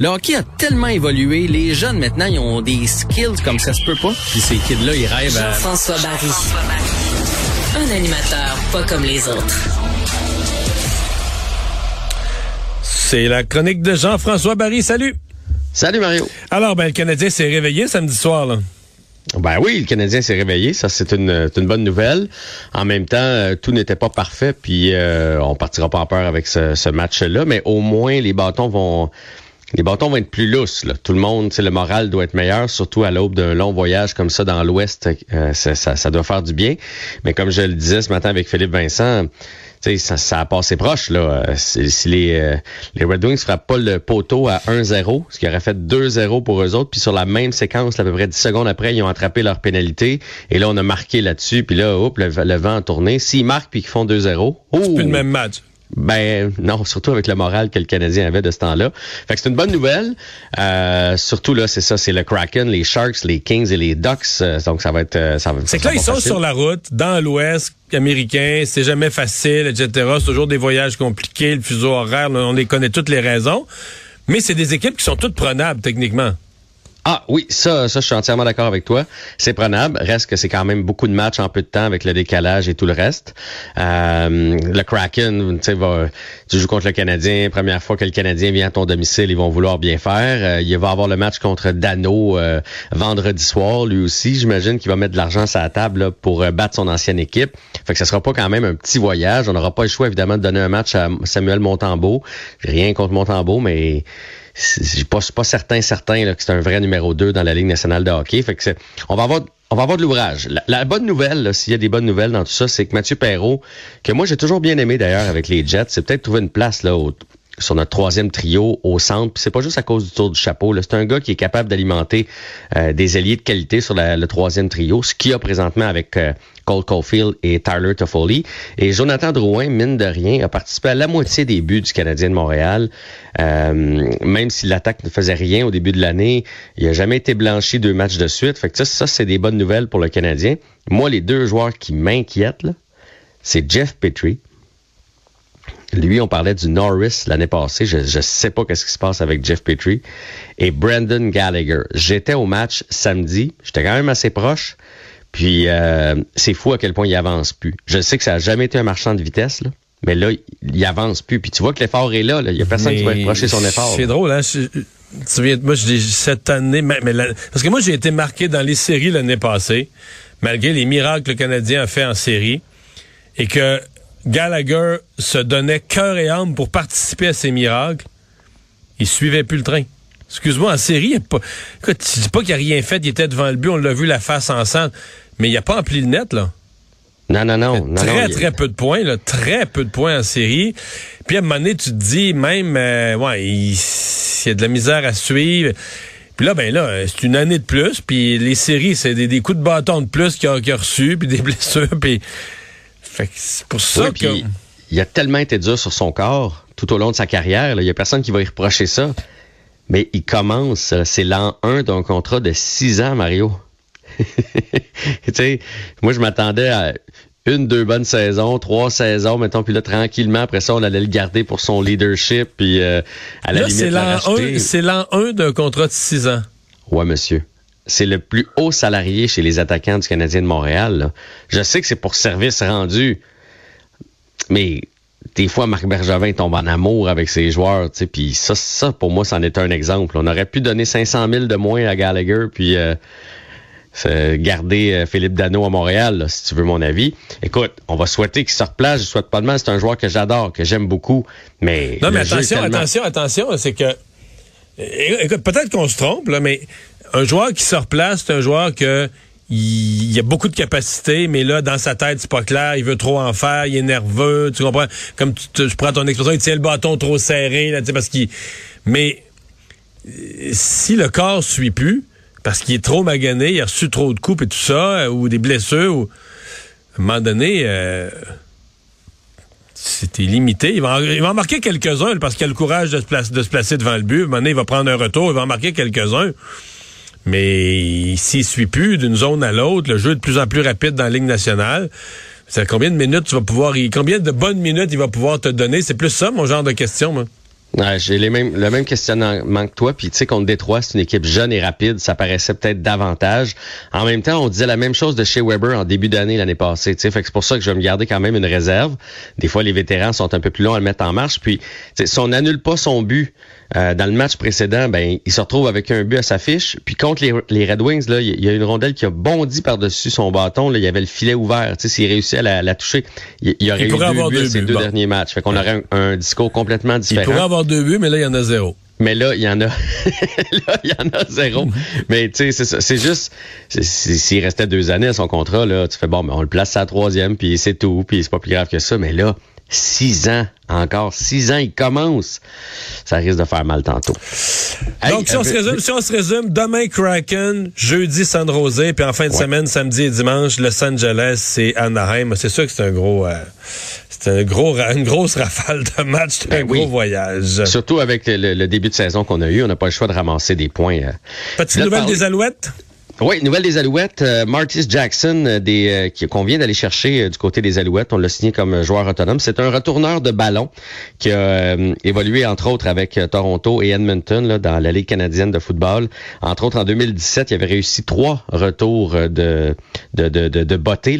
Le hockey a tellement évolué, les jeunes maintenant, ils ont des skills comme ça se peut pas. Puis ces kids-là, ils rêvent à... Jean-François Barry. Un animateur pas comme les autres. C'est la chronique de Jean-François Barry. Salut! Salut Mario. Alors, ben, le Canadien s'est réveillé samedi soir, là. Ben oui, le Canadien s'est réveillé, ça c'est une, une, bonne nouvelle. En même temps, euh, tout n'était pas parfait, puis euh, on partira pas en peur avec ce, ce match-là, mais au moins les bâtons vont les bâtons vont être plus lousses. Là. Tout le monde, le moral doit être meilleur, surtout à l'aube d'un long voyage comme ça dans l'Ouest. Euh, ça, ça, ça, doit faire du bien. Mais comme je le disais ce matin avec Philippe Vincent, ça, ça a passé proche. Là. Euh, si, les, euh, les Red Wings frappent pas le poteau à 1-0, ce qui aurait fait 2-0 pour eux autres, puis sur la même séquence, à peu près 10 secondes après, ils ont attrapé leur pénalité. Et là, on a marqué là-dessus, puis là, hop, le, vent a tourné. S'ils marquent puis qu'ils font 2-0, c'est plus le même match. Ben non, surtout avec le moral que le Canadien avait de ce temps-là. Fait que c'est une bonne nouvelle. Euh, surtout là, c'est ça, c'est le Kraken, les Sharks, les Kings et les Ducks. Euh, donc ça va être, euh, ça va. C'est que là ils sont sur la route, dans l'Ouest américain, c'est jamais facile, etc. C'est toujours des voyages compliqués, le fuseau horaire, on les connaît toutes les raisons. Mais c'est des équipes qui sont toutes prenables techniquement. Ah oui, ça, ça, je suis entièrement d'accord avec toi. C'est prenable. Reste que c'est quand même beaucoup de matchs en peu de temps avec le décalage et tout le reste. Euh, le Kraken, tu joues contre le Canadien. Première fois que le Canadien vient à ton domicile, ils vont vouloir bien faire. Euh, il va avoir le match contre Dano euh, vendredi soir, lui aussi. J'imagine qu'il va mettre de l'argent sur la table pour battre son ancienne équipe. Fait que ce sera pas quand même un petit voyage. On n'aura pas le choix évidemment de donner un match à Samuel Montembeau. Rien contre Montembeau, mais je suis pas, pas certain, certain là, que c'est un vrai numéro 2 dans la Ligue nationale de hockey. Fait que on va avoir on va avoir de l'ouvrage. La, bonne nouvelle, s'il y a des bonnes nouvelles dans tout ça, c'est que Mathieu Perrault, que moi j'ai toujours bien aimé d'ailleurs avec les Jets, c'est peut-être trouver une place là au, sur notre troisième trio au centre. c'est pas juste à cause du tour du chapeau. C'est un gars qui est capable d'alimenter euh, des alliés de qualité sur le troisième trio, ce qu'il a présentement avec euh, Cole Caulfield et Tyler Toffoli. Et Jonathan Drouin, mine de rien, a participé à la moitié des buts du Canadien de Montréal. Euh, même si l'attaque ne faisait rien au début de l'année, il a jamais été blanchi deux matchs de suite. Fait que ça, ça c'est des bonnes nouvelles pour le Canadien. Moi, les deux joueurs qui m'inquiètent, c'est Jeff Petrie lui, on parlait du Norris l'année passée. Je ne sais pas qu'est-ce qui se passe avec Jeff Petrie. Et Brandon Gallagher. J'étais au match samedi. J'étais quand même assez proche. Puis euh, c'est fou à quel point il avance plus. Je sais que ça n'a jamais été un marchand de vitesse, là, mais là, il avance plus. Puis tu vois que l'effort est là. Il n'y a personne qui va reprocher son effort. C'est drôle, hein? tu viens, moi, je cette année, mais, parce que moi, j'ai été marqué dans les séries l'année passée, malgré les miracles que le Canadien a fait en série, et que Gallagher se donnait cœur et âme pour participer à ces miracles, il suivait plus le train. Excuse-moi, en série, il pas, écoute, tu dis pas qu'il a rien fait, il était devant le but, on l'a vu la face ensemble, mais il a pas empli le net, là. Non, non, non. très, très peu de points, là, très peu de points en série. Puis à un moment donné, tu te dis, même, euh, ouais, il, y a de la misère à suivre. Puis là, ben là, c'est une année de plus. Puis les séries, c'est des, coups de bâton de plus qu'il a, a reçus, puis des blessures. Puis c'est pour ça que... Il a tellement été dur sur son corps tout au long de sa carrière. Il n'y a personne qui va y reprocher ça. Mais il commence, c'est l'an 1 d'un contrat de 6 ans, Mario. tu sais, moi, je m'attendais à une, deux bonnes saisons, trois saisons, mettons, puis là, tranquillement, après ça, on allait le garder pour son leadership, puis euh, à la limite, c'est l'an 1 d'un contrat de 6 ans. Ouais, monsieur c'est le plus haut salarié chez les attaquants du Canadien de Montréal. Je sais que c'est pour service rendu, mais des fois, Marc Bergevin tombe en amour avec ses joueurs, tu puis ça, ça, pour moi, c'en est un exemple. On aurait pu donner 500 000 de moins à Gallagher, puis euh, garder euh, Philippe Dano à Montréal, si tu veux mon avis. Écoute, on va souhaiter qu'il sorte place. Je souhaite pas de mal. C'est un joueur que j'adore, que j'aime beaucoup, mais... Non, mais attention, attention, attention, c'est que... Écoute, peut-être qu'on se trompe, là, mais un joueur qui se replace, c'est un joueur que il, a beaucoup de capacités, mais là, dans sa tête, c'est pas clair. Il veut trop en faire, il est nerveux, tu comprends? Comme tu, je prends ton expression, il tient le bâton trop serré, là, tu sais, parce qu'il... Mais si le corps suit plus, parce qu'il est trop magané, il a reçu trop de coups et tout ça, ou des blessures, ou... à un moment donné... Euh, c'était limité. Il va, en, marquer quelques-uns parce qu'il a le courage de se, de se placer devant le but. À un moment donné, il va prendre un retour, il va en marquer quelques-uns. Mais s'il suit plus d'une zone à l'autre, le jeu est de plus en plus rapide dans la Ligue nationale. C'est combien de minutes tu vas pouvoir, combien de bonnes minutes il va pouvoir te donner? C'est plus ça, mon genre de question, moi. J'ai les mêmes, le même questionnement que toi. Puis tu sais, contre Détroit, c'est une équipe jeune et rapide. Ça paraissait peut-être davantage. En même temps, on disait la même chose de chez Weber en début d'année l'année passée. Tu sais, c'est pour ça que je vais me garder quand même une réserve. Des fois, les vétérans sont un peu plus longs à le mettre en marche. Puis, si on n'annule pas son but euh, dans le match précédent, ben il se retrouve avec un but à sa fiche. Puis contre les, Red Wings, là, il y a une rondelle qui a bondi par-dessus son bâton. Là, il y avait le filet ouvert. Tu sais, s'il réussit à la, toucher, il, y aurait eu deux buts, ces deux derniers matchs. Fait qu'on aurait un, discours complètement différent. Il pourrait avoir deux buts, mais là, il y en a zéro. Mais là, il y en a, là, il y en a zéro. mais tu sais, c'est juste, s'il restait deux années à son contrat, là, tu fais bon, mais on le place à la troisième, puis c'est tout, puis c'est pas plus grave que ça. Mais là, six ans, encore six ans, il commence. Ça risque de faire mal tantôt. Donc, si, on se résume, si on se résume, demain Kraken, jeudi San Jose, puis en fin de semaine, samedi et dimanche, Los Angeles et Anaheim. C'est sûr que c'est un gros, euh, c'est un gros, une grosse rafale de matchs, c'est un ben gros voyage. Surtout avec le, début de saison qu'on a eu, on n'a pas le choix de ramasser des points. Euh. Petite nouvelle des Alouettes? Oui, nouvelle des Alouettes. Euh, Martis Jackson, euh, des, euh, qu'on vient d'aller chercher du côté des Alouettes. On l'a signé comme joueur autonome. C'est un retourneur de ballon qui a évolué entre autres avec Toronto et Edmonton là, dans la Ligue canadienne de football. Entre autres, en 2017, il avait réussi trois retours de de, de, de, de beauté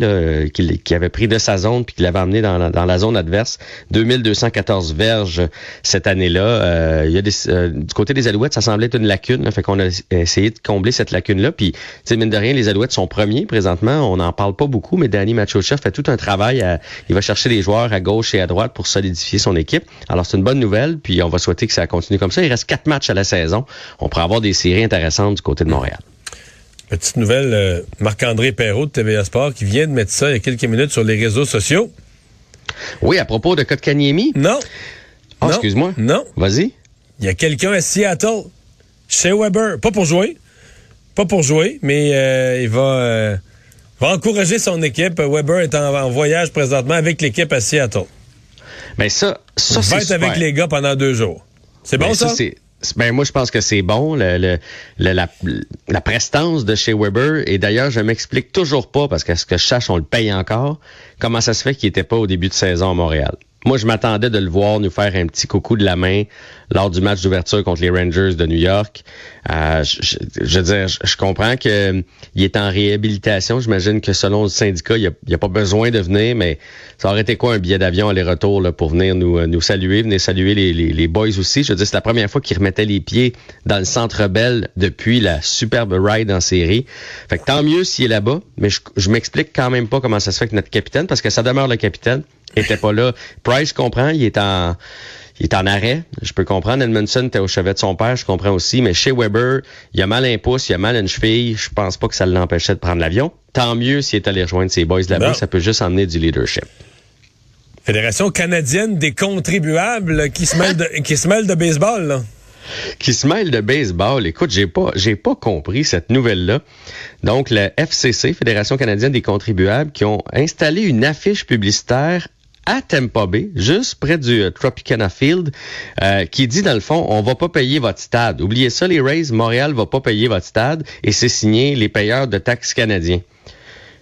qu'il avait pris de sa zone puis qu'il avait emmené dans, dans la zone adverse. 2214 verges cette année-là. il y a des, du côté des Alouettes, ça semblait être une lacune. Là, fait qu'on a essayé de combler cette lacune-là. Puis sais, mine de rien, les Alouettes sont premiers présentement. On n'en parle pas beaucoup, mais Danny Machocha fait tout un travail. il va chercher des joueurs à gauche et à droite pour solidifier son équipe. Alors, c'est une bonne nouvelle, puis on va souhaiter que ça continue comme ça. Il reste quatre matchs à la saison. On pourrait avoir des séries intéressantes du côté de Montréal. Petite nouvelle, euh, Marc-André Perrault de TVA Sport qui vient de mettre ça il y a quelques minutes sur les réseaux sociaux. Oui, à propos de Kotkaniemi? Non. Oh, excuse-moi. Non. Vas-y. Il y a quelqu'un à Seattle, chez Weber, pas pour jouer, pas pour jouer, mais euh, il va, euh, va encourager son équipe. Weber est en, voyage présentement avec l'équipe à Seattle. Mais ça, ça il va être avec les gars pendant deux jours. C'est bon, ça? ben moi, je pense que c'est bon, le, la, la, prestance de chez Weber. Et d'ailleurs, je m'explique toujours pas, parce que ce que je sache, on le paye encore, comment ça se fait qu'il était pas au début de saison à Montréal? Moi, je m'attendais de le voir nous faire un petit coucou de la main lors du match d'ouverture contre les Rangers de New York. Euh, je, je, veux dire, je, comprends qu'il euh, est en réhabilitation. J'imagine que selon le syndicat, il n'y a, pas besoin de venir, mais ça aurait été quoi un billet d'avion aller-retour pour venir nous, euh, nous saluer, venir saluer les boys aussi? Je veux dire, c'est la première fois qu'il remettait les pieds dans le centre belle depuis la superbe ride en série. Fait que tant mieux s'il est là-bas, mais je, je m'explique quand même pas comment ça se fait que notre capitaine, parce que ça demeure le capitaine, était pas là. Price, je comprends, il est en il est en arrêt. Je peux comprendre. Edmondson était au chevet de son père, je comprends aussi. Mais chez Weber, il a mal un pouce, il a mal une cheville. Je pense pas que ça l'empêchait de prendre l'avion. Tant mieux s'il est allé rejoindre ses boys là-bas. Ça peut juste emmener du leadership. Fédération canadienne des contribuables qui se mêle de, qui se mêle de baseball, là qui se mêle de baseball. Écoute, j'ai pas, j'ai pas compris cette nouvelle-là. Donc, la FCC, Fédération canadienne des contribuables, qui ont installé une affiche publicitaire à Tampa Bay, juste près du euh, Tropicana Field, euh, qui dit dans le fond, on va pas payer votre stade. Oubliez ça, les Rays, Montréal va pas payer votre stade, et c'est signé les payeurs de taxes canadiens.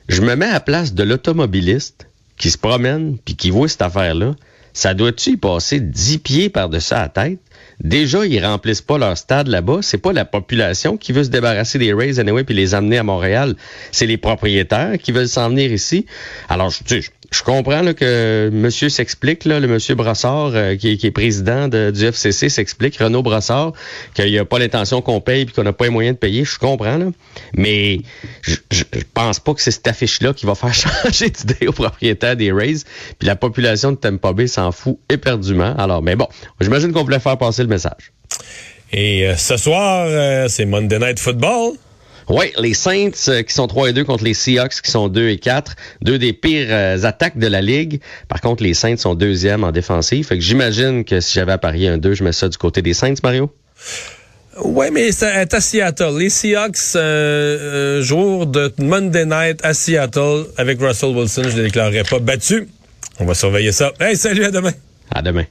Je me mets à la place de l'automobiliste qui se promène puis qui voit cette affaire-là. Ça doit-tu y passer dix pieds par-dessus la tête? Déjà, ils remplissent pas leur stade là-bas. C'est pas la population qui veut se débarrasser des Rays anyway puis les amener à Montréal. C'est les propriétaires qui veulent s'en venir ici. Alors, je, je comprends que monsieur s'explique, le monsieur Brassard, euh, qui, est président de, du FCC, s'explique, Renaud Brassard, qu'il n'y a pas l'intention qu'on paye et qu'on n'a pas les moyens de payer. Je comprends. Mais je, je, pense pas que c'est cette affiche-là qui va faire changer d'idée aux propriétaires des Rays. Puis la population de Tampa Bay s'en fout éperdument. Alors, mais bon, j'imagine qu'on voulait faire passer le message. Et euh, ce soir, euh, c'est Monday Night Football. Oui, les Saints euh, qui sont 3 et 2 contre les Seahawks qui sont 2 et 4. Deux des pires euh, attaques de la Ligue. Par contre, les Saints sont deuxième en défensive. Fait que j'imagine que si j'avais à parier un 2, je mets ça du côté des Saints, Mario. Oui, mais c'est à Seattle. Les Seahawks, euh, jour de Monday Night à Seattle avec Russell Wilson, je ne déclarerai pas battu. On va surveiller ça. Hey, salut, à demain. À demain.